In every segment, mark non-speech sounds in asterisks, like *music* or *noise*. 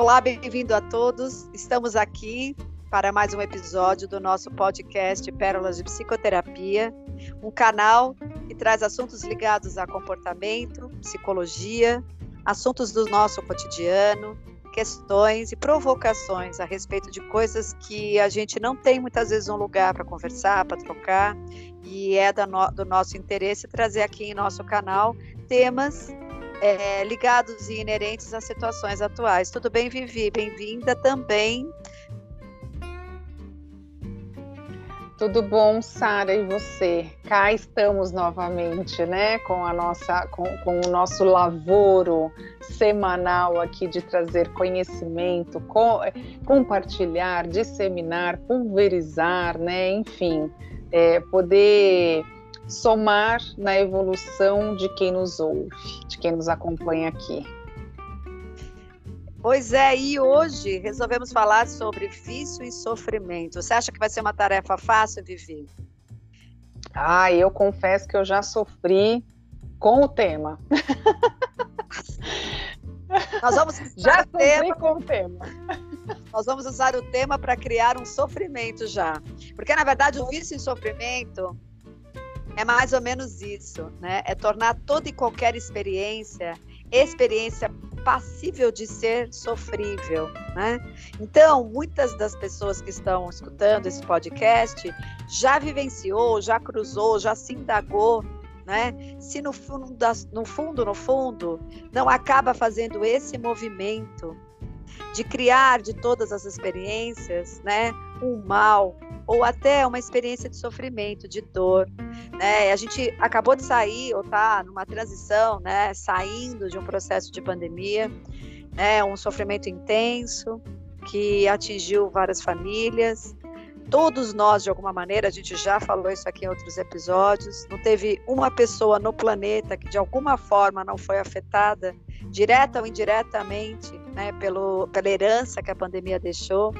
Olá, bem-vindo a todos. Estamos aqui para mais um episódio do nosso podcast Pérolas de Psicoterapia, um canal que traz assuntos ligados a comportamento, psicologia, assuntos do nosso cotidiano, questões e provocações a respeito de coisas que a gente não tem muitas vezes um lugar para conversar, para trocar, e é do nosso interesse trazer aqui em nosso canal temas é, ligados e inerentes às situações atuais. Tudo bem, Vivi? Bem-vinda também. Tudo bom, Sara, e você? Cá estamos novamente, né, com a nossa, com, com, o nosso lavoro semanal aqui de trazer conhecimento, co compartilhar, disseminar, pulverizar, né, enfim, é, poder somar na evolução de quem nos ouve, de quem nos acompanha aqui. Pois é, e hoje resolvemos falar sobre vício e sofrimento. Você acha que vai ser uma tarefa fácil, Vivi? Ah, eu confesso que eu já sofri com o tema. Nós vamos *laughs* já sofri tema, com o tema. Nós vamos usar o tema para criar um sofrimento já. Porque, na verdade, o vício e sofrimento é mais ou menos isso, né? É tornar toda e qualquer experiência experiência passível de ser sofrível, né? Então, muitas das pessoas que estão escutando esse podcast já vivenciou, já cruzou, já se indagou, né? Se no fundo, no fundo, no fundo, não acaba fazendo esse movimento de criar de todas as experiências, né, um mal ou até uma experiência de sofrimento, de dor, né? A gente acabou de sair ou está numa transição, né, saindo de um processo de pandemia, né, um sofrimento intenso que atingiu várias famílias. Todos nós, de alguma maneira, a gente já falou isso aqui em outros episódios, não teve uma pessoa no planeta que de alguma forma não foi afetada, direta ou indiretamente, né, pelo, pela herança que a pandemia deixou.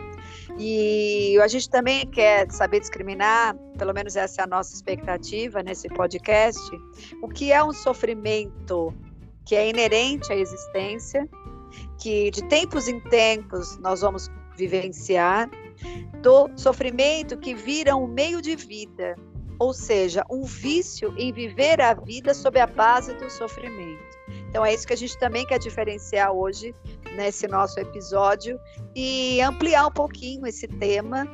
E a gente também quer saber discriminar, pelo menos essa é a nossa expectativa nesse podcast, o que é um sofrimento que é inerente à existência, que de tempos em tempos nós vamos vivenciar, do sofrimento que vira um meio de vida, ou seja, um vício em viver a vida sob a base do sofrimento. Então é isso que a gente também quer diferenciar hoje nesse nosso episódio e ampliar um pouquinho esse tema,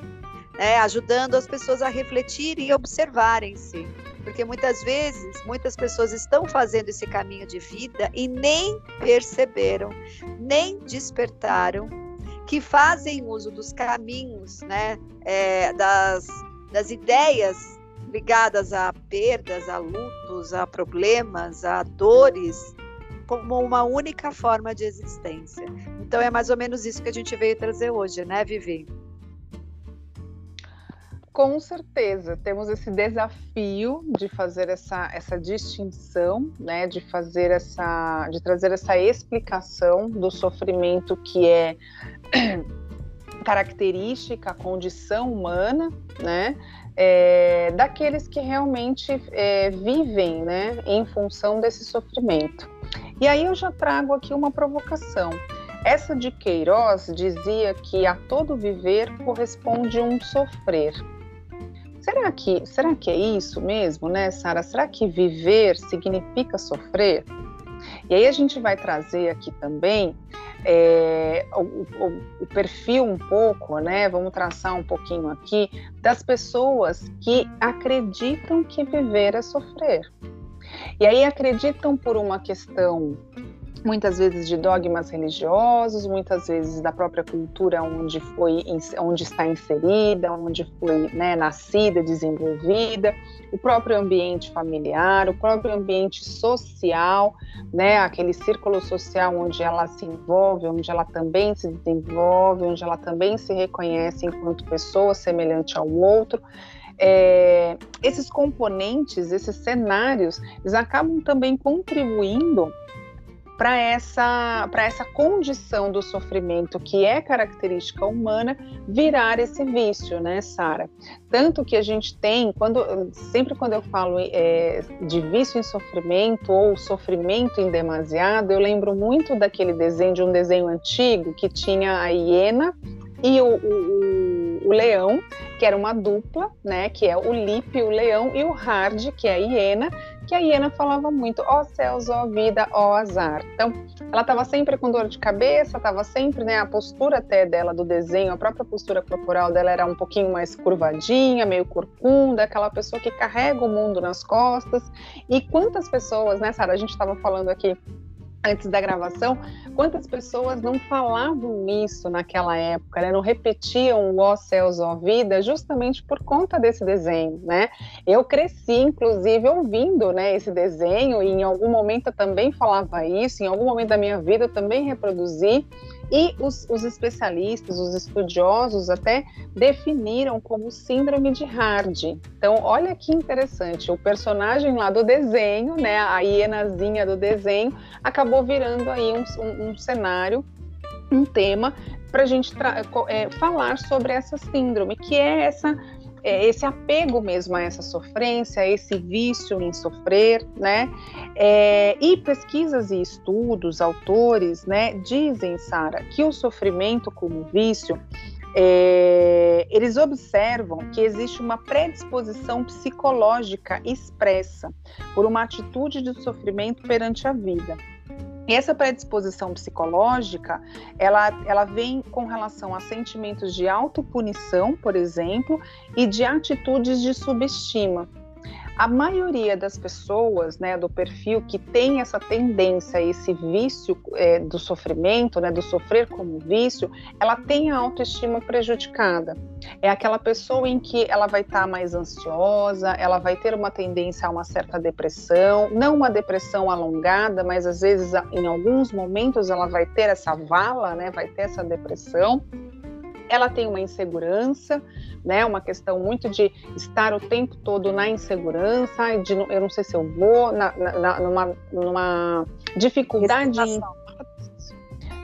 né, ajudando as pessoas a refletirem e observarem-se. Porque muitas vezes, muitas pessoas estão fazendo esse caminho de vida e nem perceberam, nem despertaram que fazem uso dos caminhos, né, é, das, das ideias ligadas a perdas, a lutos, a problemas, a dores, como uma única forma de existência. Então é mais ou menos isso que a gente veio trazer hoje, né, Vivi? Com certeza, temos esse desafio de fazer essa, essa distinção, né, de fazer essa, de trazer essa explicação do sofrimento que é *clears throat* característica, condição humana, né, é, daqueles que realmente é, vivem, né, em função desse sofrimento. E aí eu já trago aqui uma provocação. Essa de Queiroz dizia que a todo viver corresponde um sofrer. Será que, será que é isso mesmo, né, Sara? Será que viver significa sofrer? E aí a gente vai trazer aqui também é, o, o, o, perfil um pouco, né? Vamos traçar um pouquinho aqui das pessoas que acreditam que viver é sofrer. E aí acreditam por uma questão muitas vezes de dogmas religiosos, muitas vezes da própria cultura onde foi, onde está inserida, onde foi né, nascida, desenvolvida, o próprio ambiente familiar, o próprio ambiente social, né, aquele círculo social onde ela se envolve, onde ela também se desenvolve, onde ela também se reconhece enquanto pessoa semelhante ao outro é, esses componentes, esses cenários, eles acabam também contribuindo para essa, essa condição do sofrimento que é característica humana virar esse vício, né, Sara? Tanto que a gente tem, quando, sempre quando eu falo é, de vício em sofrimento ou sofrimento em demasiado, eu lembro muito daquele desenho, de um desenho antigo que tinha a hiena e o, o, o, leão, que era uma dupla, né? Que é o Lip, o leão, e o Hard, que é a hiena, que a hiena falava muito, ó oh, céus, ó oh, vida, ó oh, azar. Então, ela estava sempre com dor de cabeça, estava sempre, né? A postura até dela do desenho, a própria postura corporal dela era um pouquinho mais curvadinha, meio corcunda, aquela pessoa que carrega o mundo nas costas. E quantas pessoas, né, Sara? A gente estava falando aqui antes da gravação, quantas pessoas não falavam isso naquela época, né? não repetiam o ó céus, ó vida, justamente por conta desse desenho, né? Eu cresci, inclusive, ouvindo né, esse desenho, e em algum momento eu também falava isso, em algum momento da minha vida eu também reproduzi, e os, os, especialistas, os estudiosos até definiram como síndrome de Hard. Então, olha que interessante, o personagem lá do desenho, né, a hienazinha do desenho, acabou virando aí um, um, um cenário, um tema para a gente é, falar sobre essa síndrome, que é essa é, esse apego mesmo a essa sofrência, esse vício em sofrer, né? É, e pesquisas e estudos, autores, né, dizem, Sara, que o sofrimento como vício é, eles observam que existe uma predisposição psicológica expressa por uma atitude de sofrimento perante a vida. Essa predisposição psicológica, ela, ela vem com relação a sentimentos de autopunição, por exemplo, e de atitudes de subestima. A maioria das pessoas, né, do perfil que tem essa tendência, esse vício é, do sofrimento, né, do sofrer como vício, ela tem a autoestima prejudicada. É aquela pessoa em que ela vai estar tá mais ansiosa, ela vai ter uma tendência a uma certa depressão, não uma depressão alongada, mas às vezes em alguns momentos ela vai ter essa vala, né, vai ter essa depressão ela tem uma insegurança, né? Uma questão muito de estar o tempo todo na insegurança, de eu não sei se eu vou, na, na, numa, numa dificuldade.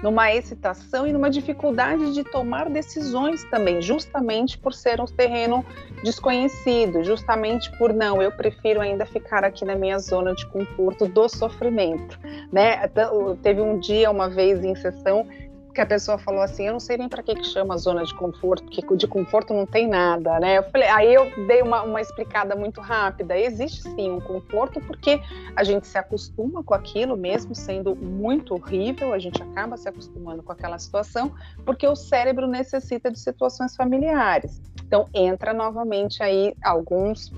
numa excitação e numa dificuldade de tomar decisões também, justamente por ser um terreno desconhecido, justamente por não, eu prefiro ainda ficar aqui na minha zona de conforto do sofrimento, né? Teve um dia, uma vez em sessão, que a pessoa falou assim, eu não sei nem para que, que chama zona de conforto, porque de conforto não tem nada, né? Eu falei, aí eu dei uma, uma explicada muito rápida. Existe sim um conforto porque a gente se acostuma com aquilo, mesmo sendo muito horrível, a gente acaba se acostumando com aquela situação, porque o cérebro necessita de situações familiares. Então entra novamente aí alguns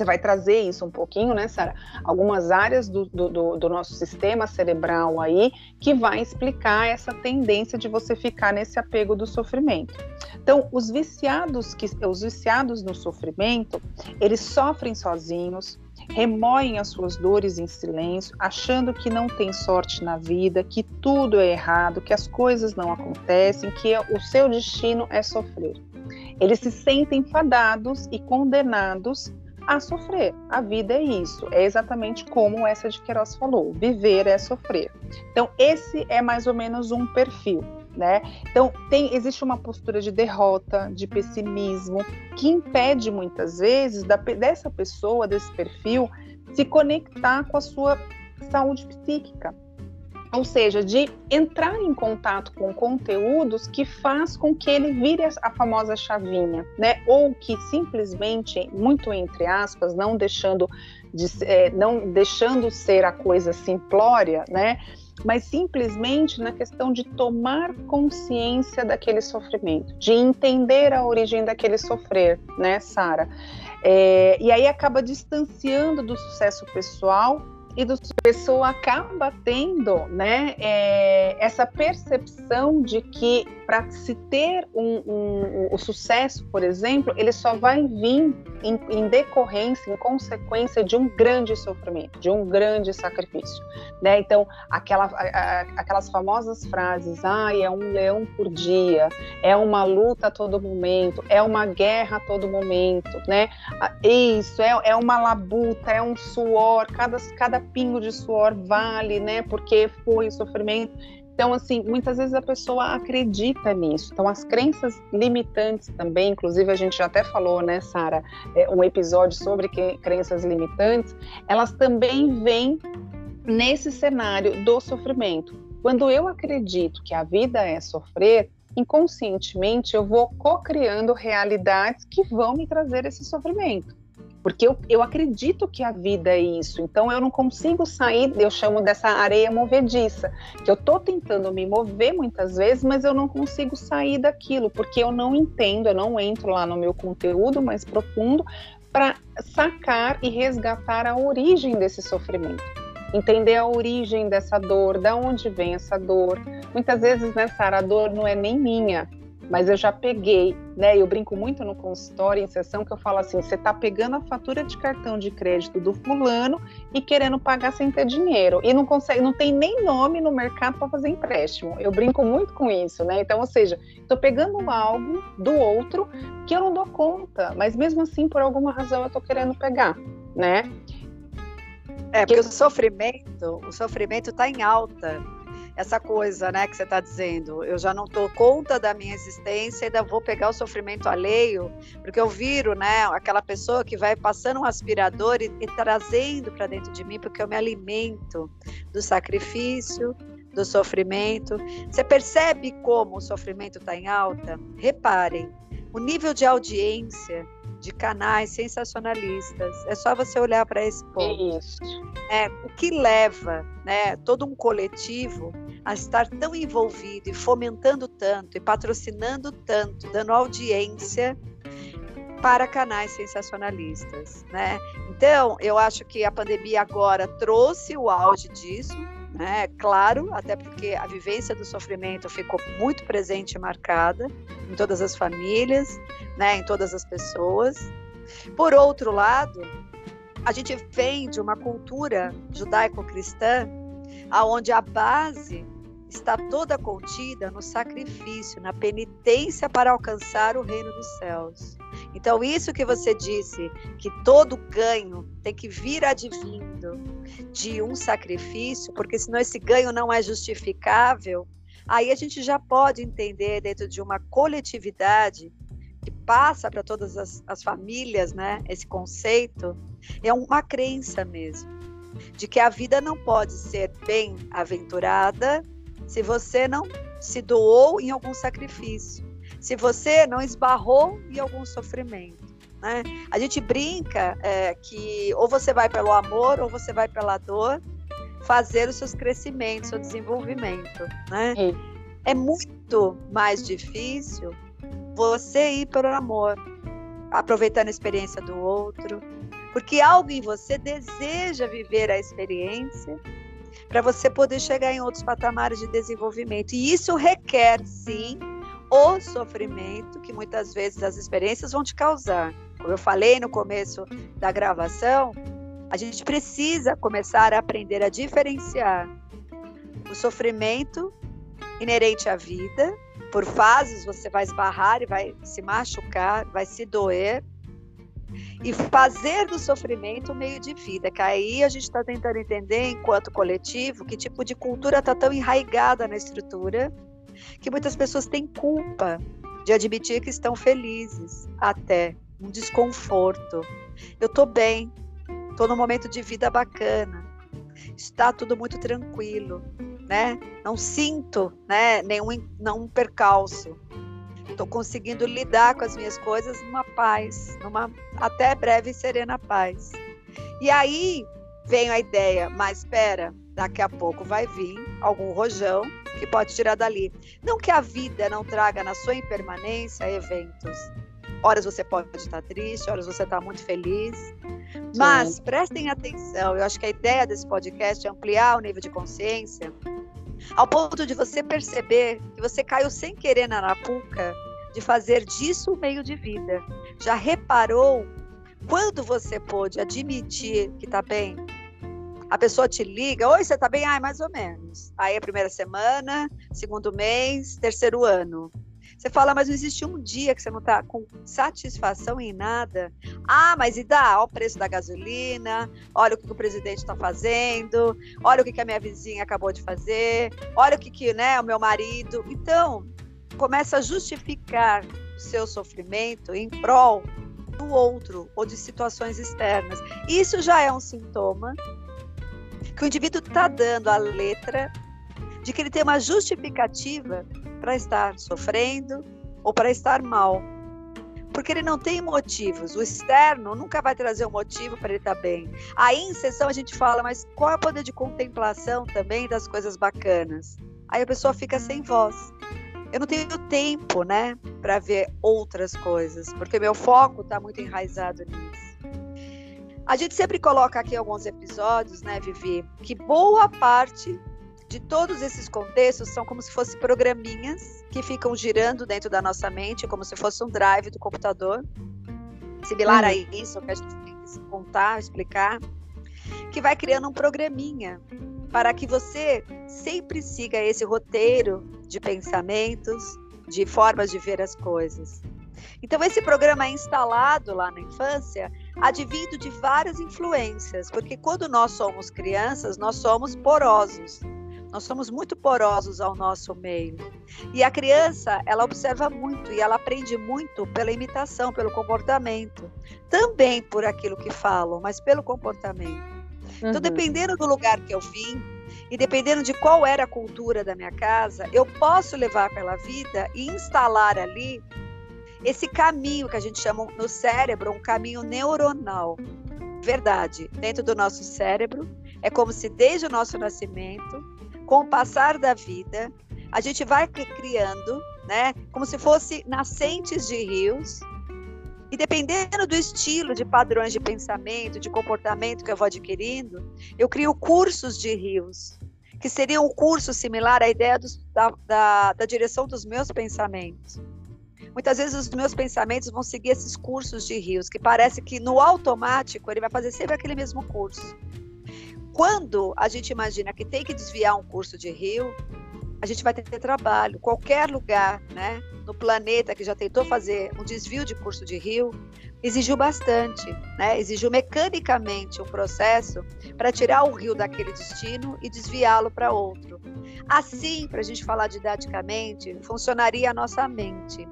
você vai trazer isso um pouquinho, né, Sara? Algumas áreas do, do, do, nosso sistema cerebral aí que vai explicar essa tendência de você ficar nesse apego do sofrimento. Então, os viciados que os viciados no sofrimento, eles sofrem sozinhos, remoem as suas dores em silêncio, achando que não tem sorte na vida, que tudo é errado, que as coisas não acontecem, que o seu destino é sofrer. Eles se sentem fadados e condenados a sofrer. A vida é isso, é exatamente como essa de Queiroz falou: viver é sofrer. Então, esse é mais ou menos um perfil. Né? Então, tem, existe uma postura de derrota, de pessimismo, que impede muitas vezes da, dessa pessoa, desse perfil, se conectar com a sua saúde psíquica, ou seja, de entrar em contato com conteúdos que faz com que ele vire a famosa chavinha, né? Ou que simplesmente, muito entre aspas, não deixando de, é, não deixando ser a coisa simplória, né? Mas simplesmente na questão de tomar consciência daquele sofrimento, de entender a origem daquele sofrer, né, Sara? É, e aí acaba distanciando do sucesso pessoal e do pessoa acaba tendo né, é, essa percepção de que para se ter um, um, o sucesso, por exemplo, ele só vai vir em, em, decorrência, em consequência de um grande sofrimento, de um grande sacrifício. Né? Então, aquela, a, aquelas famosas frases, ah, é um leão por dia, é uma luta a todo momento, é uma guerra a todo momento, né? Isso, é, é uma labuta, é um suor, cada, cada cada pingo de suor vale, né? Porque foi o sofrimento. Então, assim, muitas vezes a pessoa acredita nisso. Então, as crenças limitantes também, inclusive a gente já até falou, né, Sara, é, um episódio sobre crenças limitantes, elas também vêm nesse cenário do sofrimento. Quando eu acredito que a vida é sofrer, inconscientemente eu vou co-criando realidades que vão me trazer esse sofrimento. Porque eu, eu acredito que a vida é isso, então eu não consigo sair, eu chamo dessa areia movediça, que eu estou tentando me mover muitas vezes, mas eu não consigo sair daquilo, porque eu não entendo, eu não entro lá no meu conteúdo mais profundo para sacar e resgatar a origem desse sofrimento. Entender a origem dessa dor, da onde vem essa dor. Muitas vezes, né, Sara, a dor não é nem minha, mas eu já peguei, né? Eu brinco muito no consultório, em sessão, que eu falo assim: você está pegando a fatura de cartão de crédito do fulano e querendo pagar sem ter dinheiro. E não consegue, não tem nem nome no mercado para fazer empréstimo. Eu brinco muito com isso, né? Então, ou seja, estou pegando algo do outro que eu não dou conta, mas mesmo assim, por alguma razão, eu estou querendo pegar, né? É, porque o sofrimento, o sofrimento está em alta. Essa coisa, né, que você está dizendo, eu já não dou conta da minha existência, ainda vou pegar o sofrimento alheio, porque eu viro, né, aquela pessoa que vai passando um aspirador e, e trazendo para dentro de mim, porque eu me alimento do sacrifício, do sofrimento. Você percebe como o sofrimento está em alta? Reparem, o nível de audiência de canais sensacionalistas. É só você olhar para esse ponto. Isso. É, o que leva né, todo um coletivo a estar tão envolvido e fomentando tanto e patrocinando tanto, dando audiência para canais sensacionalistas, né? Então, eu acho que a pandemia agora trouxe o auge disso, né? Claro, até porque a vivência do sofrimento ficou muito presente e marcada em todas as famílias, né? Em todas as pessoas. Por outro lado, a gente vem de uma cultura judaico-cristã aonde a base está toda contida no sacrifício, na penitência para alcançar o reino dos céus. Então, isso que você disse, que todo ganho tem que vir advindo de um sacrifício, porque senão esse ganho não é justificável, aí a gente já pode entender dentro de uma coletividade que passa para todas as, as famílias, né? Esse conceito é uma crença mesmo de que a vida não pode ser bem aventurada se você não se doou em algum sacrifício, se você não esbarrou em algum sofrimento. Né? A gente brinca é, que ou você vai pelo amor ou você vai pela dor fazer os seus crescimentos, seu desenvolvimento. Né? É muito mais difícil você ir pelo amor, aproveitando a experiência do outro, porque algo em você deseja viver a experiência para você poder chegar em outros patamares de desenvolvimento. E isso requer, sim, o sofrimento que muitas vezes as experiências vão te causar. Como eu falei no começo da gravação, a gente precisa começar a aprender a diferenciar o sofrimento inerente à vida. Por fases você vai esbarrar e vai se machucar, vai se doer, e fazer do sofrimento um meio de vida, que aí a gente está tentando entender, enquanto coletivo, que tipo de cultura está tão enraigada na estrutura que muitas pessoas têm culpa de admitir que estão felizes, até um desconforto. Eu estou bem, estou num momento de vida bacana, está tudo muito tranquilo, né? Não sinto, né, nenhum não percalço estou conseguindo lidar com as minhas coisas numa paz, numa até breve e serena paz. E aí vem a ideia, mas espera, daqui a pouco vai vir algum rojão que pode tirar dali. Não que a vida não traga na sua impermanência eventos. Horas você pode estar triste, horas você está muito feliz. Mas Sim. prestem atenção, eu acho que a ideia desse podcast é ampliar o nível de consciência ao ponto de você perceber que você caiu sem querer na arapuca de fazer disso um meio de vida. Já reparou quando você pôde admitir que está bem? A pessoa te liga, oi, você está bem? Ai, mais ou menos. Aí a primeira semana, segundo mês, terceiro ano. Você fala, mas não existe um dia que você não está com satisfação em nada. Ah, mas e dá? Olha o preço da gasolina, olha o que o presidente está fazendo, olha o que a minha vizinha acabou de fazer, olha o que, que né, o meu marido. Então, começa a justificar o seu sofrimento em prol do outro ou de situações externas. Isso já é um sintoma que o indivíduo está dando a letra de que ele tem uma justificativa para estar sofrendo ou para estar mal. Porque ele não tem motivos. O externo nunca vai trazer um motivo para ele estar bem. Aí em sessão a gente fala, mas qual é o poder de contemplação também das coisas bacanas? Aí a pessoa fica sem voz. Eu não tenho tempo, né, para ver outras coisas, porque meu foco está muito enraizado nisso. A gente sempre coloca aqui alguns episódios, né, Vivi, que boa parte de todos esses contextos são como se fossem programinhas que ficam girando dentro da nossa mente, como se fosse um drive do computador, similar uhum. a isso que a gente tem que contar, explicar, que vai criando um programinha para que você sempre siga esse roteiro de pensamentos, de formas de ver as coisas. Então, esse programa é instalado lá na infância, advindo de várias influências, porque quando nós somos crianças, nós somos porosos. Nós somos muito porosos ao nosso meio. E a criança, ela observa muito e ela aprende muito pela imitação, pelo comportamento. Também por aquilo que falam, mas pelo comportamento. Então, uhum. Então, dependendo do lugar que eu vim, e dependendo de qual era a cultura da minha casa, eu posso levar pela vida e instalar ali esse caminho que a gente chama no cérebro um caminho neuronal. Verdade, dentro do nosso cérebro, é como se desde o nosso nascimento com o passar da vida, a gente vai criando, né, como se fosse nascentes de rios. E dependendo do estilo de padrões de pensamento, de comportamento que eu vou adquirindo, eu crio cursos de rios, que seriam um curso similar à ideia dos, da, da, da direção dos meus pensamentos. Muitas vezes os meus pensamentos vão seguir esses cursos de rios, que parece que no automático ele vai fazer sempre aquele mesmo curso. Quando a gente imagina que tem que desviar um curso de rio, a gente vai ter trabalho. Qualquer lugar né, no planeta que já tentou fazer um desvio de curso de rio, exigiu bastante, né? exigiu mecanicamente um processo para tirar o rio daquele destino e desviá-lo para outro. Assim, para a gente falar didaticamente, funcionaria a nossa mente.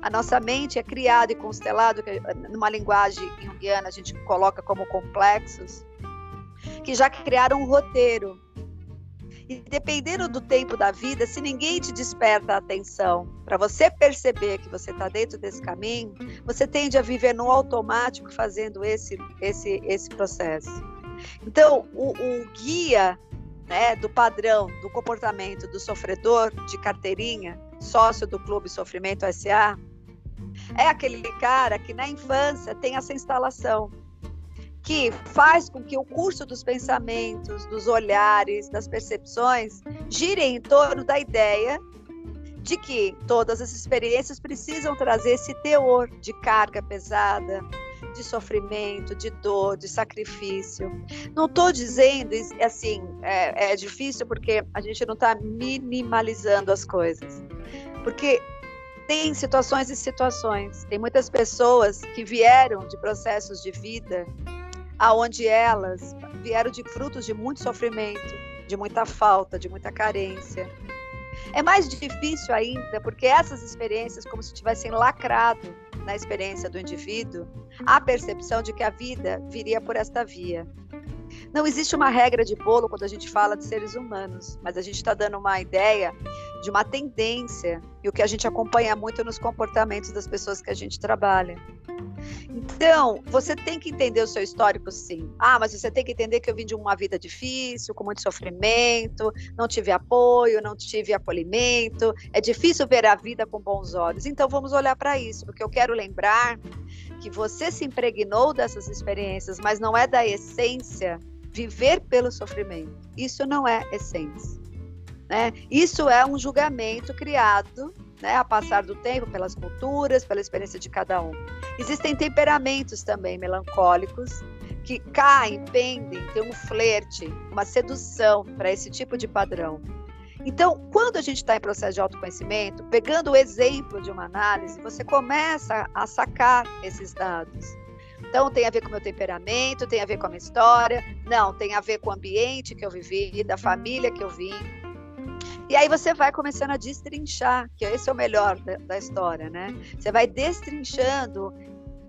A nossa mente é criada e constelada, numa linguagem junguiana a gente coloca como complexos, que já criaram um roteiro. E dependendo do tempo da vida, se ninguém te desperta a atenção para você perceber que você está dentro desse caminho, você tende a viver no automático fazendo esse, esse, esse processo. Então, o, o guia né, do padrão do comportamento do sofredor de carteirinha, sócio do Clube Sofrimento SA, é aquele cara que na infância tem essa instalação que faz com que o curso dos pensamentos, dos olhares, das percepções gire em torno da ideia de que todas as experiências precisam trazer esse teor de carga pesada, de sofrimento, de dor, de sacrifício. Não estou dizendo assim, é, é, difícil porque a gente não está minimalizando as coisas, porque tem situações e situações. Tem muitas pessoas que vieram de processos de vida aonde elas vieram de frutos de muito sofrimento, de muita falta, de muita carência. É mais difícil ainda porque essas experiências, como se tivessem lacrado na experiência do indivíduo, a percepção de que a vida viria por esta via. Não existe uma regra de bolo quando a gente fala de seres humanos, mas a gente está dando uma ideia de uma tendência e o que a gente acompanha muito nos comportamentos das pessoas que a gente trabalha. Então, você tem que entender o seu histórico, sim. Ah, mas você tem que entender que eu vim de uma vida difícil, com muito sofrimento, não tive apoio, não tive acolhimento. É difícil ver a vida com bons olhos. Então, vamos olhar para isso, porque eu quero lembrar que você se impregnou dessas experiências, mas não é da essência viver pelo sofrimento. Isso não é essência. Né? Isso é um julgamento criado né, a passar do tempo pelas culturas, pela experiência de cada um. Existem temperamentos também melancólicos que caem, pendem, tem um flerte, uma sedução para esse tipo de padrão. Então, quando a gente está em processo de autoconhecimento, pegando o exemplo de uma análise, você começa a sacar esses dados. Então, tem a ver com o meu temperamento, tem a ver com a minha história, não, tem a ver com o ambiente que eu vivi, da família que eu vim. E aí você vai começando a destrinchar, que esse é o melhor da, da história, né? Você vai destrinchando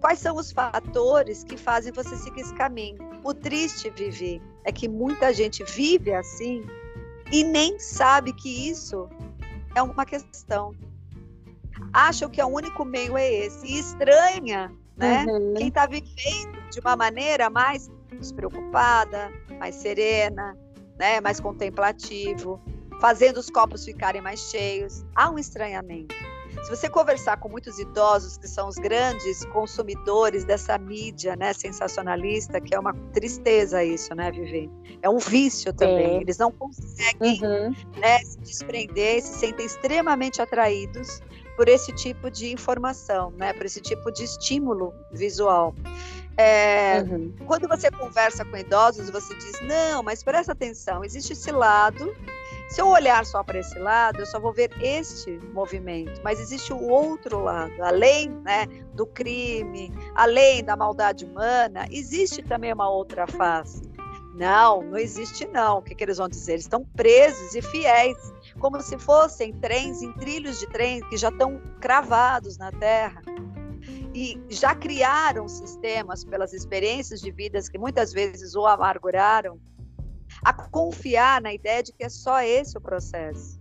quais são os fatores que fazem você seguir esse caminho. O triste, Vivi, é que muita gente vive assim e nem sabe que isso é uma questão. Acham que o único meio é esse. E estranha, né? Uhum. Quem está vivendo de uma maneira mais despreocupada, mais serena, né? mais contemplativo, fazendo os copos ficarem mais cheios. Há um estranhamento. Se você conversar com muitos idosos que são os grandes consumidores dessa mídia, né, sensacionalista, que é uma tristeza isso, né, Vivi? É um vício também. Sim. Eles não conseguem uhum. né, se desprender, se sentem extremamente atraídos por esse tipo de informação, né, por esse tipo de estímulo visual. É, uhum. Quando você conversa com idosos, você diz: não, mas presta atenção, existe esse lado se eu olhar só para esse lado, eu só vou ver este movimento, mas existe o outro lado, além né, do crime, além da maldade humana, existe também uma outra face. Não, não existe não. O que, que eles vão dizer? Eles estão presos e fiéis, como se fossem trens em trilhos de trem que já estão cravados na terra e já criaram sistemas pelas experiências de vidas que muitas vezes o amarguraram a confiar na ideia de que é só esse o processo.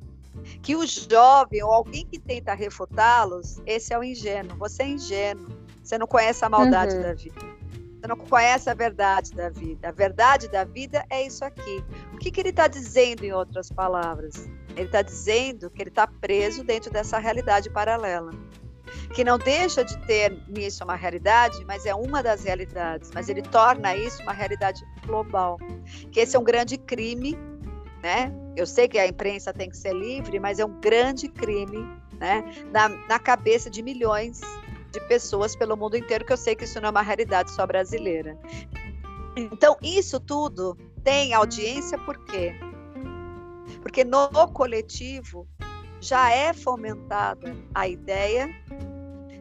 Que o jovem ou alguém que tenta refutá-los, esse é o ingênuo. Você é ingênuo. Você não conhece a maldade uhum. da vida. Você não conhece a verdade da vida. A verdade da vida é isso aqui. O que, que ele está dizendo, em outras palavras? Ele está dizendo que ele está preso dentro dessa realidade paralela que não deixa de ter nisso uma realidade, mas é uma das realidades, mas ele torna isso uma realidade global. Que esse é um grande crime, né? Eu sei que a imprensa tem que ser livre, mas é um grande crime, né? Na, na cabeça de milhões de pessoas pelo mundo inteiro, que eu sei que isso não é uma realidade só brasileira. Então, isso tudo tem audiência por quê? Porque no coletivo já é fomentada a ideia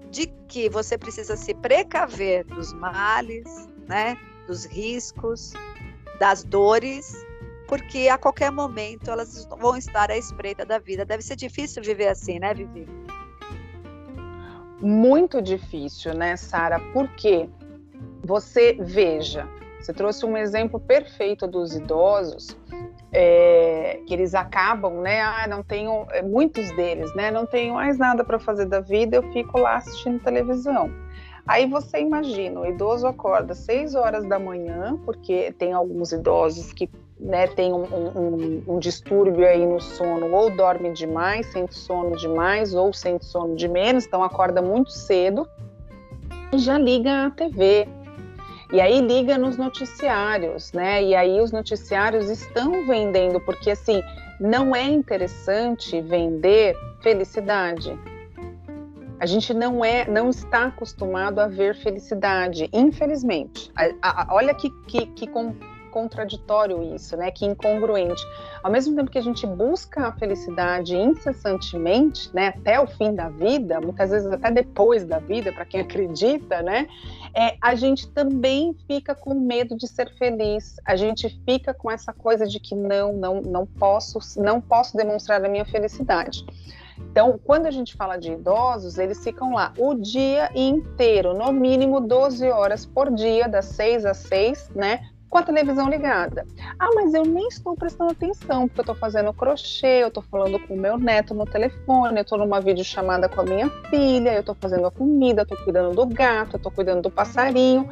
de que você precisa se precaver dos males, né, dos riscos, das dores, porque a qualquer momento elas vão estar à espreita da vida. Deve ser difícil viver assim, né, Vivi? Muito difícil, né, Sara? Porque você veja, você trouxe um exemplo perfeito dos idosos é, que eles acabam, né? Ah, não tenho, é, muitos deles, né? Não tenho mais nada para fazer da vida, eu fico lá assistindo televisão. Aí você imagina, o idoso acorda às 6 horas da manhã, porque tem alguns idosos que né, tem um, um, um, distúrbio aí no sono, ou dorme demais, sente sono demais, ou sente sono de menos, então acorda muito cedo e já liga a TV, e aí liga nos noticiários, né? E aí os noticiários estão vendendo, porque assim, não é interessante vender felicidade. A gente não é, não está acostumado a ver felicidade, infelizmente. A, a, olha que, que, que contraditório isso, né? Que incongruente. Ao mesmo tempo que a gente busca a felicidade incessantemente, né, até o fim da vida, muitas vezes até depois da vida, para quem *laughs* acredita, né, é, a gente também fica com medo de ser feliz. A gente fica com essa coisa de que não, não, não posso, não posso demonstrar a minha felicidade. Então, quando a gente fala de idosos, eles ficam lá o dia inteiro, no mínimo 12 horas por dia, das 6 às 6, né? Com a televisão ligada. Ah, mas eu nem estou prestando atenção, porque eu estou fazendo crochê, eu estou falando com o meu neto no telefone, eu estou numa videochamada com a minha filha, eu estou fazendo a comida, estou cuidando do gato, estou cuidando do passarinho.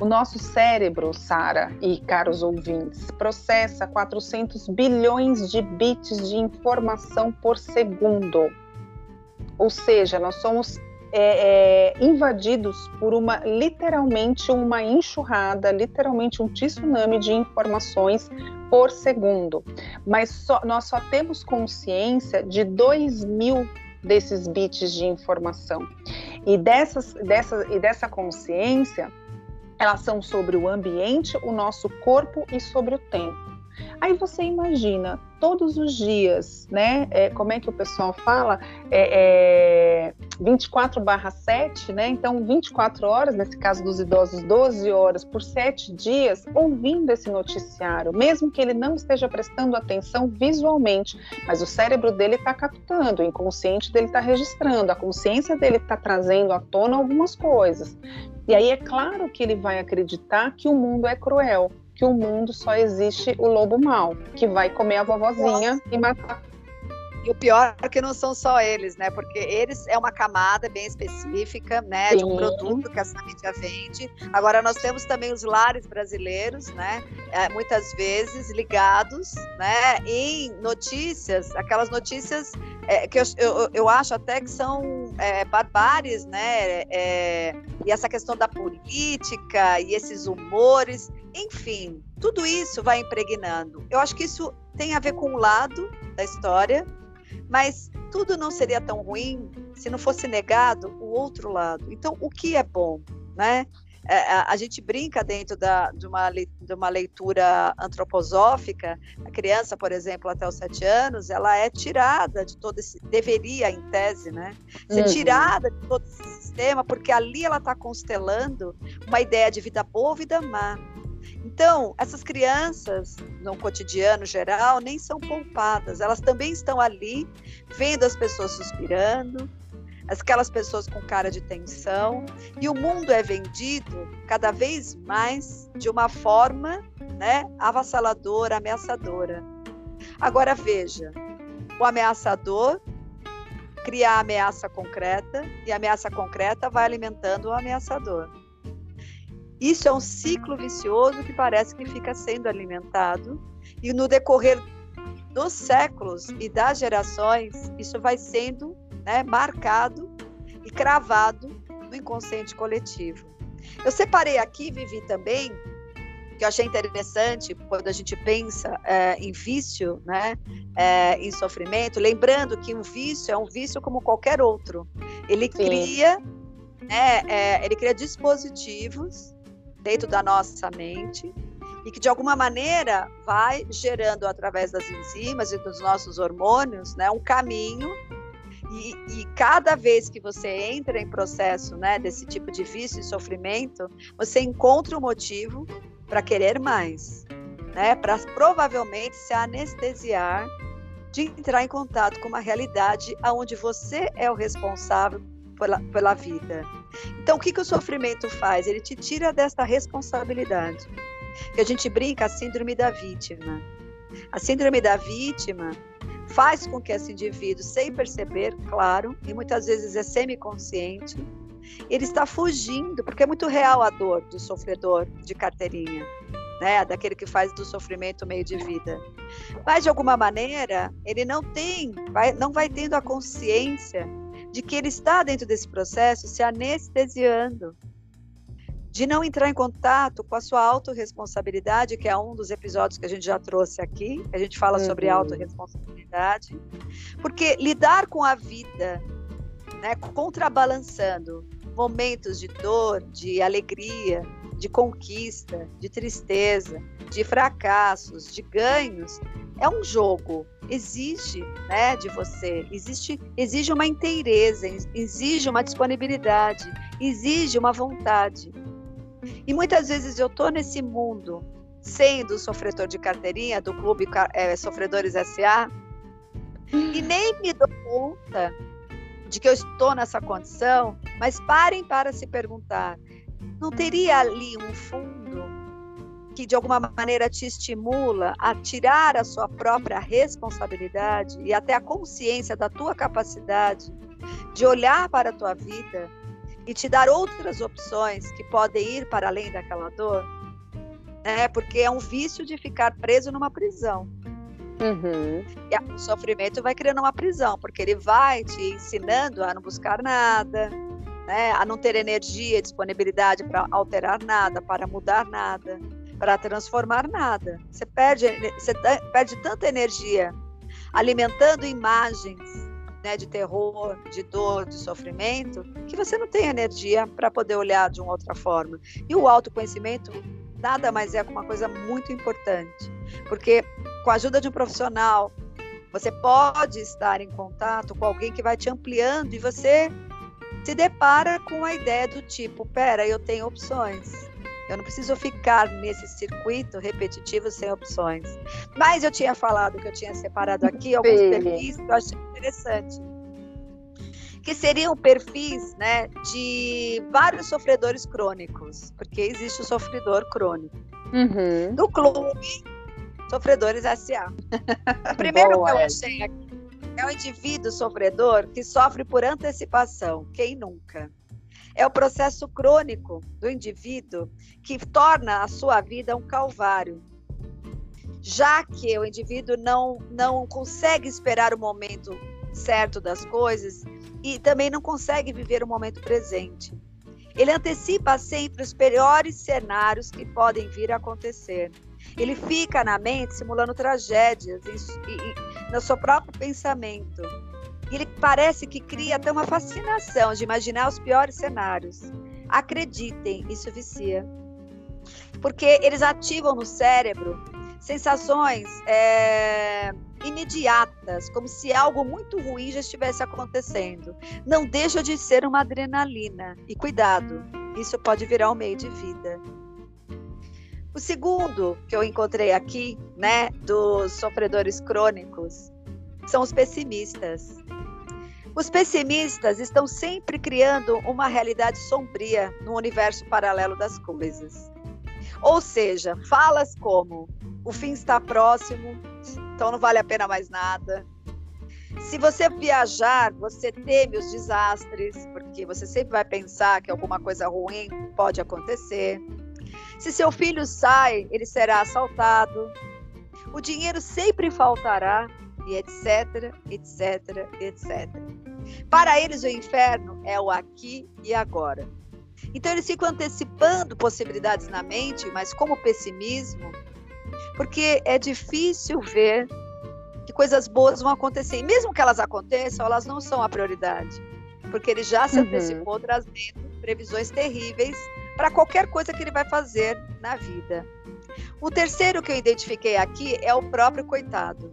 O nosso cérebro, Sara e caros ouvintes, processa 400 bilhões de bits de informação por segundo. Ou seja, nós somos é, é, invadidos por uma literalmente uma enxurrada, literalmente um tsunami de informações por segundo. Mas só, nós só temos consciência de 2 mil desses bits de informação. E, dessas, dessa, e dessa consciência, elas são sobre o ambiente, o nosso corpo e sobre o tempo. Aí você imagina todos os dias, né? É, como é que o pessoal fala? É, é 24 barra 7, né? Então, 24 horas, nesse caso dos idosos, 12 horas por 7 dias, ouvindo esse noticiário, mesmo que ele não esteja prestando atenção visualmente, mas o cérebro dele está captando, o inconsciente dele está registrando, a consciência dele está trazendo à tona algumas coisas. E aí é claro que ele vai acreditar que o mundo é cruel, que o mundo só existe o lobo mau, que vai comer a vovozinha Nossa. e matar e o pior é que não são só eles, né? Porque eles é uma camada bem específica, né? Sim. De um produto que essa mídia vende. Agora nós temos também os lares brasileiros, né? É, muitas vezes ligados, né? Em notícias, aquelas notícias é, que eu, eu, eu, acho até que são é, barbares, né? É, e essa questão da política e esses humores, enfim, tudo isso vai impregnando. Eu acho que isso tem a ver com um lado da história, mas tudo não seria tão ruim se não fosse negado o outro lado. Então, o que é bom, né? É, a, a, gente brinca dentro da, de, uma, de uma leitura antroposófica, a criança, por exemplo, até os sete anos, ela é tirada de todo esse, deveria, em tese, né, ser uhum. tirada de todo esse sistema, porque ali ela está constelando uma ideia de vida boa, vida má. Então, essas crianças, no cotidiano geral, nem são poupadas. Elas também estão ali, vendo as pessoas suspirando, aquelas pessoas com cara de tensão, e o mundo é vendido cada vez mais de uma forma né, avassaladora, ameaçadora. Agora veja, o ameaçador cria a ameaça concreta e a ameaça concreta vai alimentando o ameaçador. Isso é um ciclo vicioso que parece que fica sendo alimentado e no decorrer dos séculos e das gerações, isso vai sendo né, marcado e cravado no inconsciente coletivo. Eu separei aqui, Vivi, também, que eu achei interessante quando a gente pensa é, em vício, né, é, em sofrimento, lembrando que um vício é um vício como qualquer outro. Ele Sim. cria, né, é, ele cria dispositivos dentro da nossa mente e que de alguma maneira vai gerando através das enzimas e dos nossos hormônios, né, um caminho e, e, cada vez que você entra em processo, né, desse tipo de vício e sofrimento, você encontra um motivo para querer mais, né, para provavelmente se anestesiar de entrar em contato com uma realidade aonde você é o responsável pela, pela vida. Então, o que, que o sofrimento faz? Ele te tira desta responsabilidade. Que a gente brinca a síndrome da vítima. A síndrome da vítima faz com que esse indivíduo, sem perceber, claro, e muitas vezes é semiconsciente, ele está fugindo, porque é muito real a dor do sofredor de carteirinha, né? Daquele que faz do sofrimento meio de vida. Mas de alguma maneira, ele não tem, vai, não vai tendo a consciência de que ele está dentro desse processo se anestesiando, de não entrar em contato com a sua autorresponsabilidade, que é um dos episódios que a gente já trouxe aqui, a gente fala uhum. sobre autorresponsabilidade, porque lidar com a vida, né, contrabalançando momentos de dor, de alegria, de conquista, de tristeza, de fracassos, de ganhos, é um jogo. Exige, né, de você, existe, exige uma inteireza, exige uma disponibilidade, exige uma vontade. E muitas vezes eu tô nesse mundo sendo sofredor de carteirinha do clube é, Sofredores SA e nem me dou conta de que eu estou nessa condição, mas parem para se perguntar: não teria ali um fundo que de alguma maneira te estimula a tirar a sua própria responsabilidade e até a consciência da tua capacidade de olhar para a tua vida e te dar outras opções que podem ir para além daquela dor? Né? Porque é um vício de ficar preso numa prisão. Uhum. E o sofrimento vai criando uma prisão, porque ele vai te ensinando a não buscar nada, né? a não ter energia e disponibilidade para alterar nada, para mudar nada, para transformar nada. Você perde, você perde tanta energia alimentando imagens né, de terror, de dor, de sofrimento, que você não tem energia para poder olhar de uma outra forma. E o autoconhecimento nada mais é uma coisa muito importante. porque com a ajuda de um profissional, você pode estar em contato com alguém que vai te ampliando e você se depara com a ideia do tipo, pera, eu tenho opções. Eu não preciso ficar nesse circuito repetitivo sem opções. Mas eu tinha falado que eu tinha separado aqui alguns perfis que eu achei interessante. Que seriam perfis né, de vários sofredores crônicos, porque existe o sofredor crônico. Uhum. Do clube Sofredores SA. O primeiro Boa, que eu achei aqui é o indivíduo sofredor que sofre por antecipação. Quem nunca? É o processo crônico do indivíduo que torna a sua vida um calvário. Já que o indivíduo não, não consegue esperar o momento certo das coisas e também não consegue viver o momento presente. Ele antecipa sempre os piores cenários que podem vir a acontecer. Ele fica na mente simulando tragédias e, e, e no seu próprio pensamento ele parece que cria até uma fascinação de imaginar os piores cenários. Acreditem, isso vicia. Porque eles ativam no cérebro sensações é, imediatas, como se algo muito ruim já estivesse acontecendo. Não deixa de ser uma adrenalina. E cuidado, isso pode virar um meio de vida. O segundo que eu encontrei aqui, né, dos sofredores crônicos, são os pessimistas. Os pessimistas estão sempre criando uma realidade sombria no universo paralelo das coisas. Ou seja, falas como o fim está próximo, então não vale a pena mais nada. Se você viajar, você teme os desastres, porque você sempre vai pensar que alguma coisa ruim pode acontecer. Se seu filho sai, ele será assaltado. O dinheiro sempre faltará, e etc, etc, etc. Para eles, o inferno é o aqui e agora. Então, eles ficam antecipando possibilidades na mente, mas como pessimismo, porque é difícil ver que coisas boas vão acontecer. E mesmo que elas aconteçam, elas não são a prioridade, porque ele já se uhum. antecipou trazendo previsões terríveis para qualquer coisa que ele vai fazer na vida. O terceiro que eu identifiquei aqui é o próprio coitado.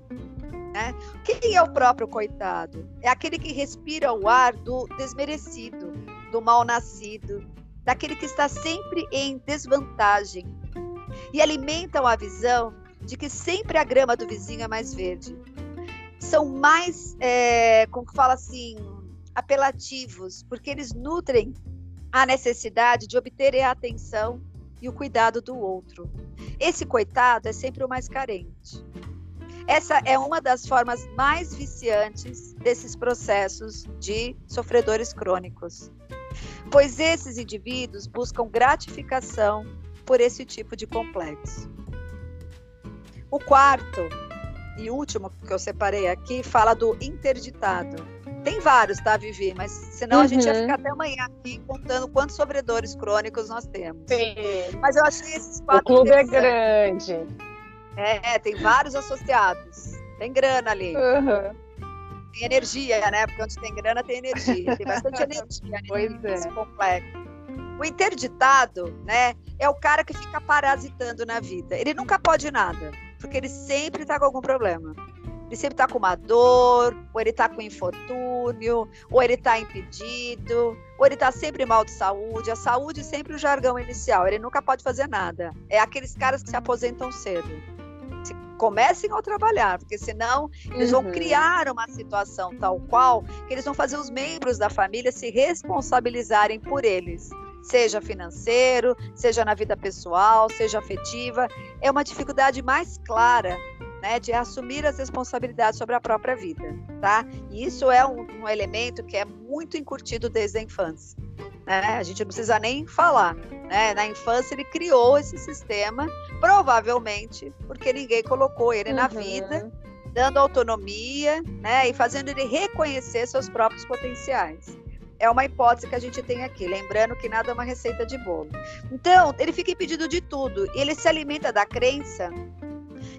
Né? Quem é o próprio coitado? É aquele que respira o ar do desmerecido, do mal nascido, daquele que está sempre em desvantagem e alimentam a visão de que sempre a grama do vizinho é mais verde. São mais, é, como fala assim, apelativos, porque eles nutrem a necessidade de obter a atenção e o cuidado do outro. Esse coitado é sempre o mais carente. Essa é uma das formas mais viciantes desses processos de sofredores crônicos, pois esses indivíduos buscam gratificação por esse tipo de complexo. O quarto e último que eu separei aqui fala do interditado. Tem vários, tá, Vivi? Mas senão uhum. a gente ia uhum. ficar até amanhã aqui contando quantos sofredores crônicos nós temos. Sim. Mas eu achei esses quatro. O clube é grande. É, tem vários associados. Tem grana ali. Uhum. Tem energia, né? Porque onde tem grana tem energia. Tem bastante *laughs* energia pois nesse é. complexo. O interditado, né, é o cara que fica parasitando na vida. Ele nunca pode nada, porque ele sempre está com algum problema. Ele sempre está com uma dor, ou ele está com infortúnio, ou ele está impedido, ou ele está sempre mal de saúde. A saúde é sempre o jargão inicial, ele nunca pode fazer nada. É aqueles caras que se aposentam cedo comecem a trabalhar, porque senão eles uhum. vão criar uma situação tal qual que eles vão fazer os membros da família se responsabilizarem por eles. Seja financeiro, seja na vida pessoal, seja afetiva, é uma dificuldade mais clara né, de assumir as responsabilidades sobre a própria vida, tá? E isso é um, um elemento que é muito incutido desde a infância. Né? A gente não precisa nem falar. Né? Na infância ele criou esse sistema, provavelmente porque ninguém colocou ele uhum. na vida, dando autonomia, né? E fazendo ele reconhecer seus próprios potenciais. É uma hipótese que a gente tem aqui, lembrando que nada é uma receita de bolo. Então, ele fica impedido de tudo. E ele se alimenta da crença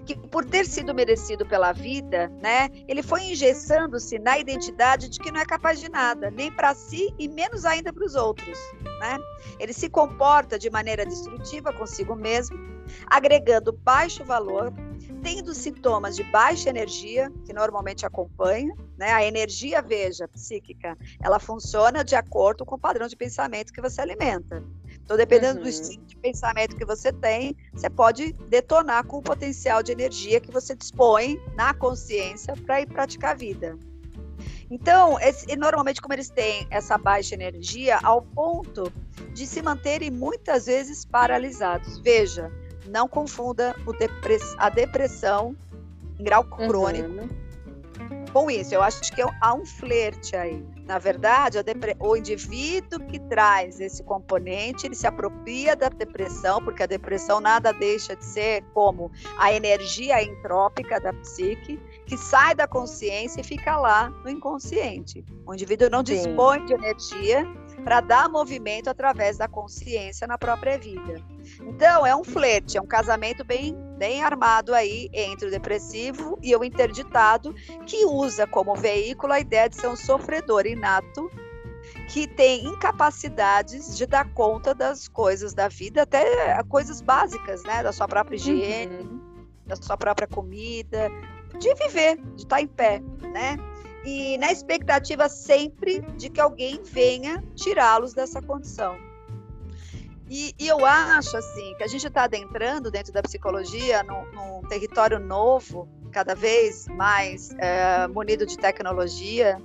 que por ter sido merecido pela vida, né, ele foi engessando-se na identidade de que não é capaz de nada, nem para si e menos ainda para os outros, né? Ele se comporta de maneira destrutiva consigo mesmo, agregando baixo valor, tendo sintomas de baixa energia, que normalmente acompanha, né? A energia, veja, psíquica, ela funciona de acordo com o padrão de pensamento que você alimenta. Então, dependendo uhum. do estilo de pensamento que você tem, você pode detonar com o potencial de energia que você dispõe na consciência para ir praticar a vida. Então, esse, normalmente, como eles têm essa baixa energia, ao ponto de se manterem muitas vezes paralisados. Veja, não confunda depress a depressão em grau uhum. crônico uhum. com isso. Eu acho que há um flerte aí. Na verdade, o indivíduo que traz esse componente, ele se apropria da depressão, porque a depressão nada deixa de ser como a energia entrópica da psique, que sai da consciência e fica lá no inconsciente. O indivíduo não Sim. dispõe de energia para dar movimento através da consciência na própria vida. Então, é um flerte, é um casamento bem, bem armado aí entre o depressivo e o interditado, que usa como veículo a ideia de ser um sofredor inato, que tem incapacidades de dar conta das coisas da vida, até coisas básicas, né? Da sua própria higiene, uhum. da sua própria comida, de viver, de estar em pé, né? E na expectativa sempre de que alguém venha tirá-los dessa condição. E, e, eu acho assim que a gente está adentrando dentro da psicologia num, num, território novo, cada vez mais é, munido de tecnologia,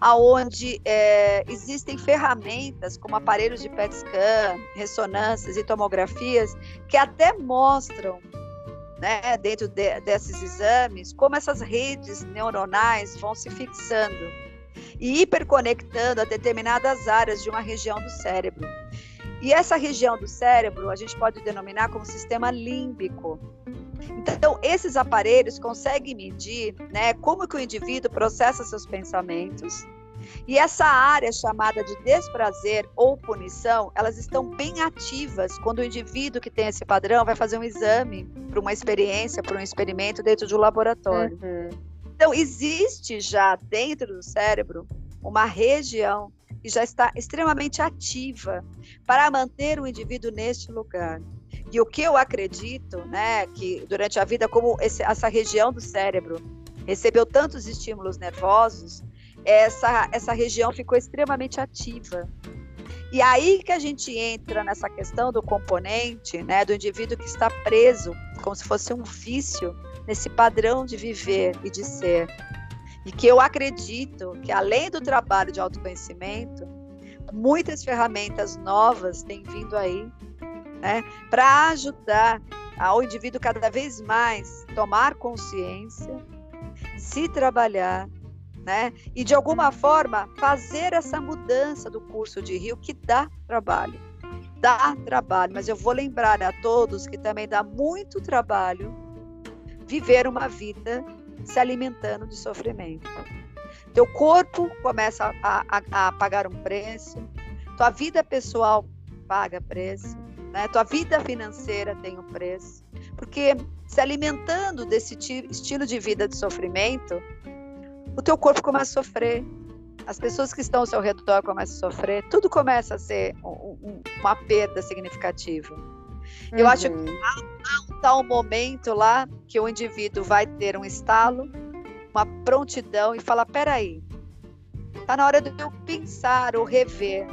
aonde é, existem ferramentas como aparelhos de PET scan, ressonâncias e tomografias que até mostram, né, dentro de, desses exames, como essas redes neuronais vão se fixando e hiperconectando a determinadas áreas de uma região do cérebro. E essa região do cérebro a gente pode denominar como sistema límbico. Então, esses aparelhos conseguem medir né, como que o indivíduo processa seus pensamentos. E essa área chamada de desprazer ou punição, elas estão bem ativas quando o indivíduo que tem esse padrão vai fazer um exame para uma experiência, para um experimento dentro de um laboratório. Uhum. Então, existe já dentro do cérebro uma região e já está extremamente ativa para manter o indivíduo neste lugar. E o que eu acredito, né, que durante a vida, como esse, essa região do cérebro recebeu tantos estímulos nervosos, essa, essa região ficou extremamente ativa. E aí que a gente entra nessa questão do componente, né, do indivíduo que está preso, como se fosse um vício, nesse padrão de viver e de ser. E que eu acredito que, além do trabalho de autoconhecimento, muitas ferramentas novas têm vindo aí né, para ajudar ao indivíduo cada vez mais tomar consciência, se trabalhar, né, e de alguma forma fazer essa mudança do curso de rio que dá trabalho. Dá trabalho, mas eu vou lembrar a todos que também dá muito trabalho viver uma vida se alimentando de sofrimento. Teu corpo começa a, a, a pagar um preço, tua vida pessoal paga preço, né? tua vida financeira tem um preço, porque se alimentando desse estilo de vida de sofrimento, o teu corpo começa a sofrer, as pessoas que estão ao seu redor começam a sofrer, tudo começa a ser um, um, uma perda significativa. Eu acho que uhum. há, há um tal momento lá que o indivíduo vai ter um estalo, uma prontidão e falar: peraí, está na hora de eu pensar ou rever.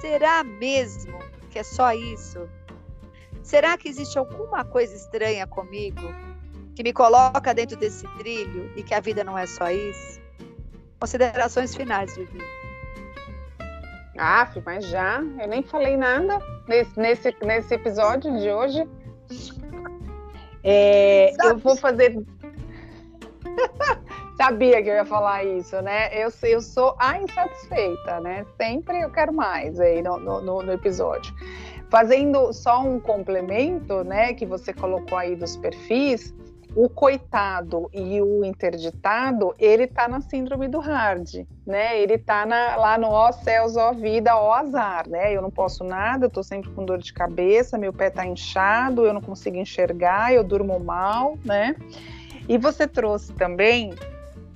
Será mesmo que é só isso? Será que existe alguma coisa estranha comigo que me coloca dentro desse trilho e que a vida não é só isso? Considerações finais, Vivi. Ah, mas já, eu nem falei nada nesse, nesse, nesse episódio de hoje. É, eu vou fazer. *laughs* Sabia que eu ia falar isso, né? Eu, eu sou a insatisfeita, né? Sempre eu quero mais aí no, no, no episódio. Fazendo só um complemento, né, que você colocou aí dos perfis, o coitado e o interditado, ele tá na síndrome do hard, né? Ele tá na, lá no ó céus, ó vida, ó azar, né? Eu não posso nada, eu tô sempre com dor de cabeça, meu pé tá inchado, eu não consigo enxergar, eu durmo mal, né? E você trouxe também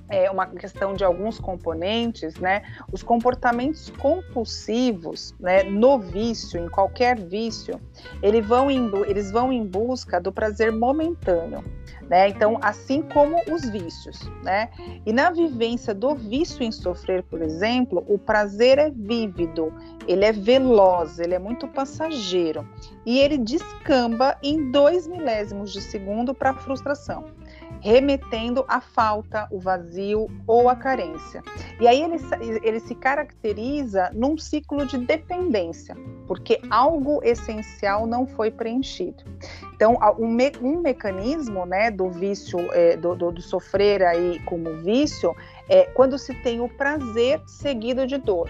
é, uma questão de alguns componentes, né? Os comportamentos compulsivos, né, no vício, em qualquer vício, eles vão em, eles vão em busca do prazer momentâneo. Né? Então, assim como os vícios, né? E na vivência do vício em sofrer, por exemplo, o prazer é vívido, ele é veloz, ele é muito passageiro e ele descamba em dois milésimos de segundo para a frustração remetendo à falta, o vazio ou a carência. E aí ele, ele se caracteriza num ciclo de dependência, porque algo essencial não foi preenchido. Então, um, me, um mecanismo né, do vício, é, do, do, do sofrer aí como vício, é quando se tem o prazer seguido de dor.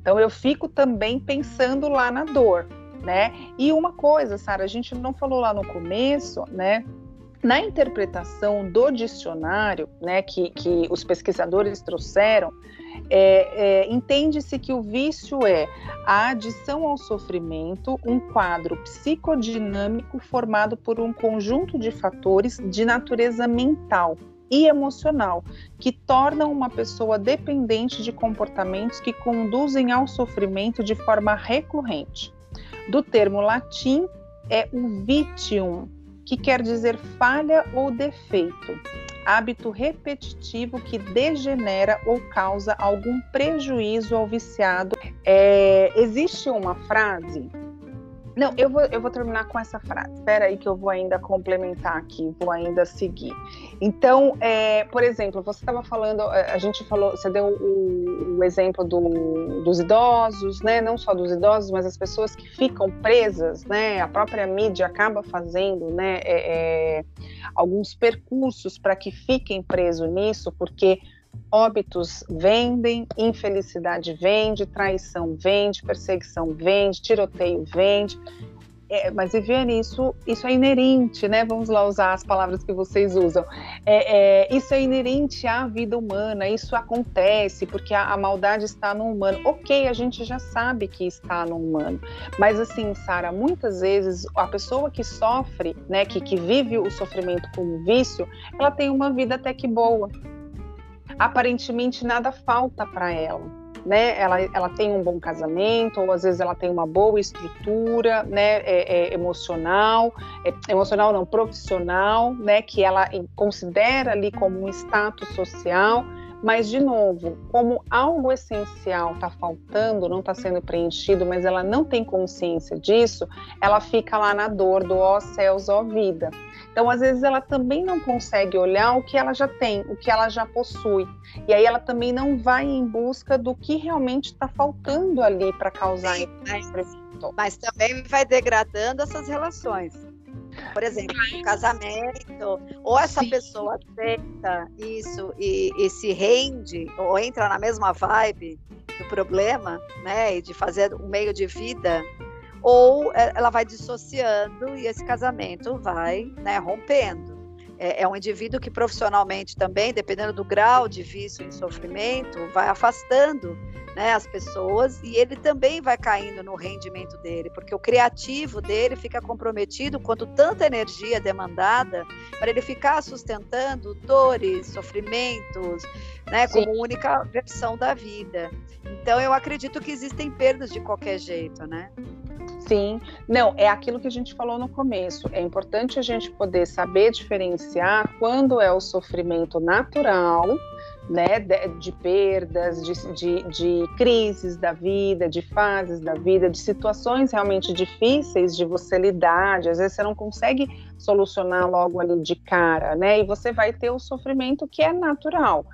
Então, eu fico também pensando lá na dor, né? E uma coisa, Sara, a gente não falou lá no começo, né? Na interpretação do dicionário, né, que, que os pesquisadores trouxeram, é, é, entende-se que o vício é a adição ao sofrimento, um quadro psicodinâmico formado por um conjunto de fatores de natureza mental e emocional que tornam uma pessoa dependente de comportamentos que conduzem ao sofrimento de forma recorrente. Do termo latim é o vitium, que quer dizer falha ou defeito, hábito repetitivo que degenera ou causa algum prejuízo ao viciado. É, existe uma frase não, eu vou, eu vou terminar com essa frase. Espera aí que eu vou ainda complementar aqui, vou ainda seguir. Então, é, por exemplo, você estava falando, é, a gente falou, você deu o, o exemplo do, dos idosos, né? Não só dos idosos, mas as pessoas que ficam presas, né? A própria mídia acaba fazendo, né? É, é alguns percursos para que fiquem presos nisso, porque óbitos vendem, infelicidade vende, traição vende, perseguição vende, tiroteio vende. É, mas Viviane, isso, isso é inerente, né? Vamos lá usar as palavras que vocês usam. É, é, isso é inerente à vida humana, isso acontece porque a, a, maldade está no humano. Ok, a gente já sabe que está no humano, mas assim, Sara, muitas vezes a pessoa que sofre, né, que, que vive o sofrimento como vício, ela tem uma vida até que boa aparentemente nada falta para ela. Né? Ela, ela tem um bom casamento, ou às vezes ela tem uma boa estrutura, né? É, é emocional, é, emocional não, profissional, né? Que ela considera ali como um status social, mas, de novo, como algo essencial está faltando, não está sendo preenchido, mas ela não tem consciência disso, ela fica lá na dor do ó céus, ó vida. Então, às vezes, ela também não consegue olhar o que ela já tem, o que ela já possui. E aí ela também não vai em busca do que realmente está faltando ali para causar Sim, mas, mas também vai degradando essas relações. Por exemplo, casamento, ou essa Sim. pessoa aceita isso e, e, se rende, ou entra na mesma vibe do problema, né, e de fazer um meio de vida ou é, ela vai dissociando e esse casamento vai né, rompendo. É, é, um indivíduo que profissionalmente também, dependendo do grau de vício e sofrimento, vai afastando né, as pessoas e ele também vai caindo no rendimento dele, porque o criativo dele fica comprometido quando tanta energia é demandada para ele ficar sustentando dores, sofrimentos, né, como única versão da vida. Então eu acredito que existem perdas de qualquer jeito, né? Sim, não, é aquilo que a gente falou no começo. É importante a gente poder saber diferenciar quando é o sofrimento natural, né, de, de perdas, de, de, de, crises da vida, de fases da vida, de situações realmente difíceis de você lidar, às vezes você não consegue solucionar logo ali de cara, né, e você vai ter o sofrimento que é natural.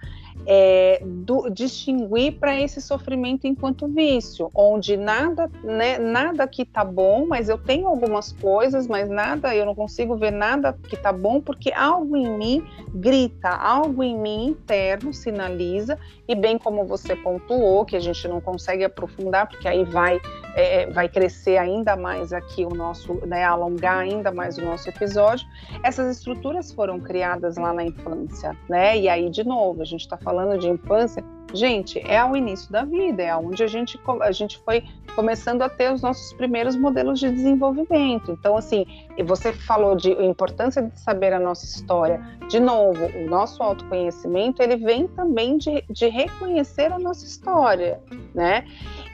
É, do, distinguir para esse sofrimento enquanto vício, onde nada, né, nada que tá bom, mas eu tenho algumas coisas, mas nada, eu não consigo ver nada que tá bom porque algo em mim grita, algo em mim interno sinaliza e bem como você pontuou que a gente não consegue aprofundar porque aí vai é, vai crescer ainda mais aqui o nosso, né, alongar ainda mais o nosso episódio. Essas estruturas foram criadas lá na infância, né? E aí de novo a gente está falando de infância, gente, é ao início da vida, é onde a gente, a gente foi começando a ter os nossos primeiros modelos de desenvolvimento. Então, assim, você falou de importância de saber a nossa história. De novo, o nosso autoconhecimento, ele vem também de, de reconhecer a nossa história, né?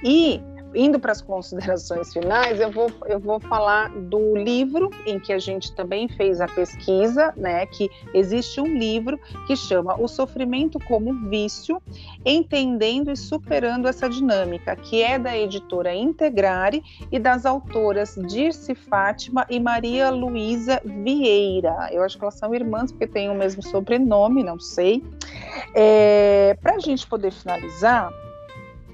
E indo para as considerações finais, eu vou, eu vou falar do livro em que a gente também fez a pesquisa, né? Que existe um livro que chama O Sofrimento como Vício, Entendendo e Superando essa Dinâmica, que é da editora Integrare e das autoras Dirce Fátima e Maria Luísa Vieira. Eu acho que elas são irmãs, porque têm o mesmo sobrenome, não sei. É, para a gente poder finalizar,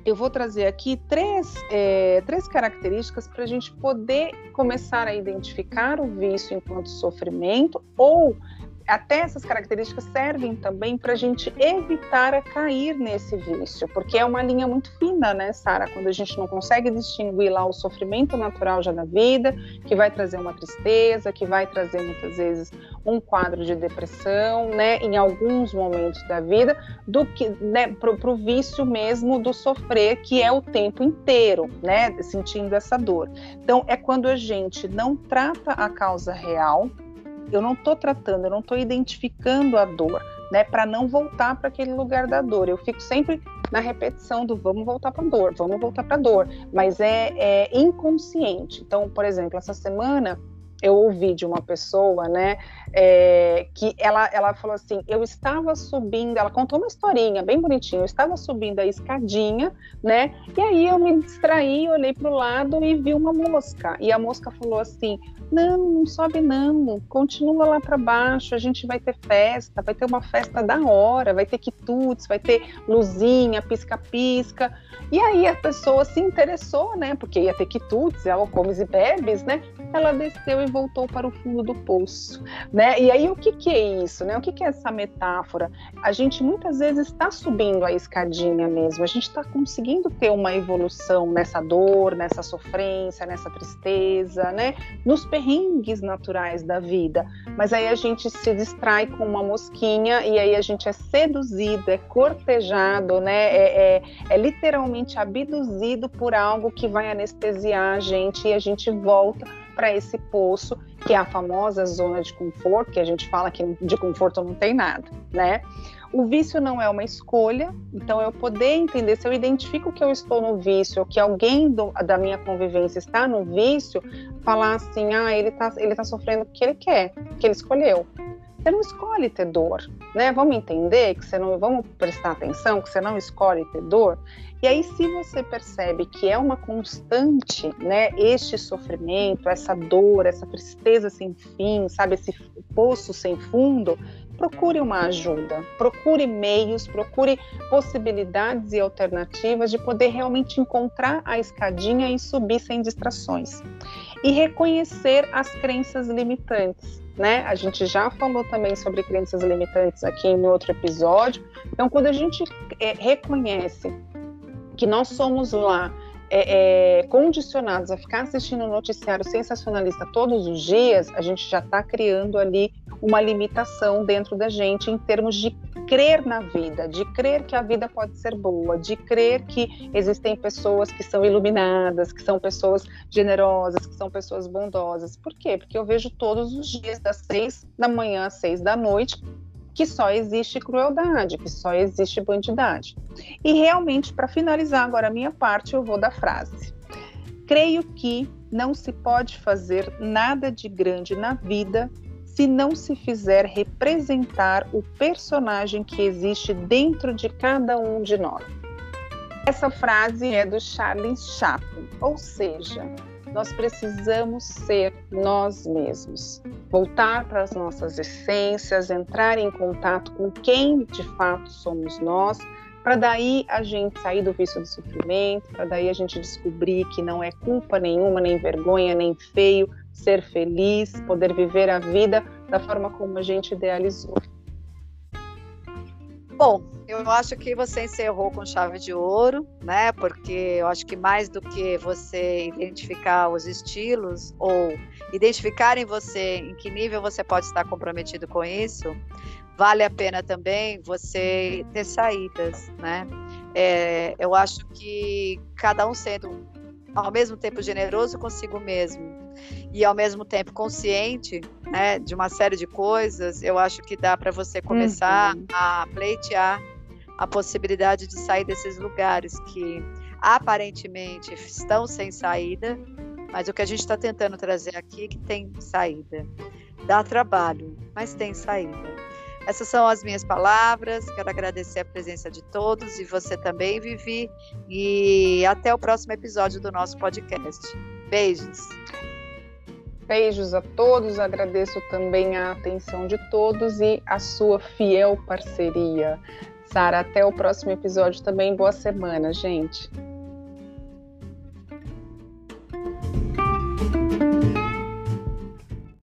eu vou trazer aqui três, é, três características para a gente poder começar a identificar o vício enquanto sofrimento ou até essas características servem também para a gente evitar a cair nesse vício, porque é uma linha muito fina, né, Sara? Quando a gente não consegue distinguir lá o sofrimento natural já da vida, que vai trazer uma tristeza, que vai trazer muitas vezes um quadro de depressão, né, em alguns momentos da vida, do que, né, para o vício mesmo do sofrer, que é o tempo inteiro, né, sentindo essa dor. Então, é quando a gente não trata a causa real, eu não estou tratando, eu não estou identificando a dor, né, para não voltar para aquele lugar da dor. Eu fico sempre na repetição do vamos voltar para a dor, vamos voltar para a dor, mas é, é inconsciente. Então, por exemplo, essa semana eu ouvi de uma pessoa, né, é, que ela, ela falou assim, eu estava subindo, ela contou uma historinha bem bonitinha, eu estava subindo a escadinha, né, e aí eu me distraí, olhei para o lado e vi uma mosca, e a mosca falou assim, não, não sobe não, continua lá para baixo, a gente vai ter festa, vai ter uma festa da hora, vai ter quitutes, vai ter luzinha, pisca-pisca, e aí a pessoa se interessou, né, porque ia ter quitutes, ela comes e bebes, né, ela desceu e voltou para o fundo do poço, né? E aí o que, que é isso, né? O que, que é essa metáfora? A gente muitas vezes está subindo a escadinha mesmo, a gente está conseguindo ter uma evolução nessa dor, nessa sofrência, nessa tristeza, né? Nos perrengues naturais da vida, mas aí a gente se distrai com uma mosquinha e aí a gente é seduzido, é cortejado, né? É, é, é literalmente abduzido por algo que vai anestesiar a gente e a gente volta para esse poço, que é a famosa zona de conforto, que a gente fala que de conforto não tem nada, né? O vício não é uma escolha, então eu poder entender se eu identifico que eu estou no vício, ou que alguém do, da minha convivência está no vício, falar assim, ah, ele está ele tá sofrendo porque ele quer, que ele escolheu. Você não escolhe ter dor, né? Vamos entender que você não, vamos prestar atenção que você não escolhe ter dor. E aí, se você percebe que é uma constante, né, este sofrimento, essa dor, essa tristeza sem fim, sabe, esse poço sem fundo, procure uma ajuda, procure meios, procure possibilidades e alternativas de poder realmente encontrar a escadinha e subir sem distrações. E reconhecer as crenças limitantes. Né? A gente já falou também sobre crenças limitantes aqui em outro episódio. Então, quando a gente é, reconhece que nós somos lá é, é, condicionados a ficar assistindo um noticiário sensacionalista todos os dias, a gente já está criando ali uma limitação dentro da gente em termos de crer na vida, de crer que a vida pode ser boa, de crer que existem pessoas que são iluminadas, que são pessoas generosas, que são pessoas bondosas. Por quê? Porque eu vejo todos os dias, das seis da manhã às seis da noite, que só existe crueldade, que só existe bandidade. E realmente, para finalizar agora a minha parte, eu vou da frase. Creio que não se pode fazer nada de grande na vida se não se fizer representar o personagem que existe dentro de cada um de nós. Essa frase é do Charles Chaplin, ou seja, nós precisamos ser nós mesmos, voltar para as nossas essências, entrar em contato com quem de fato somos nós, para daí a gente sair do vício do sofrimento, para daí a gente descobrir que não é culpa nenhuma, nem vergonha, nem feio ser feliz, poder viver a vida da forma como a gente idealizou. Bom, eu acho que você encerrou com chave de ouro, né? Porque eu acho que mais do que você identificar os estilos ou identificar em você em que nível você pode estar comprometido com isso, vale a pena também você ter saídas, né? É, eu acho que cada um sendo ao mesmo tempo generoso consigo mesmo e ao mesmo tempo consciente né, de uma série de coisas, eu acho que dá para você começar uhum. a pleitear a possibilidade de sair desses lugares que aparentemente estão sem saída, mas o que a gente está tentando trazer aqui é que tem saída. Dá trabalho, mas tem saída. Essas são as minhas palavras. Quero agradecer a presença de todos e você também, Vivi. E até o próximo episódio do nosso podcast. Beijos. Beijos a todos, agradeço também a atenção de todos e a sua fiel parceria. Sara, até o próximo episódio também. Boa semana, gente.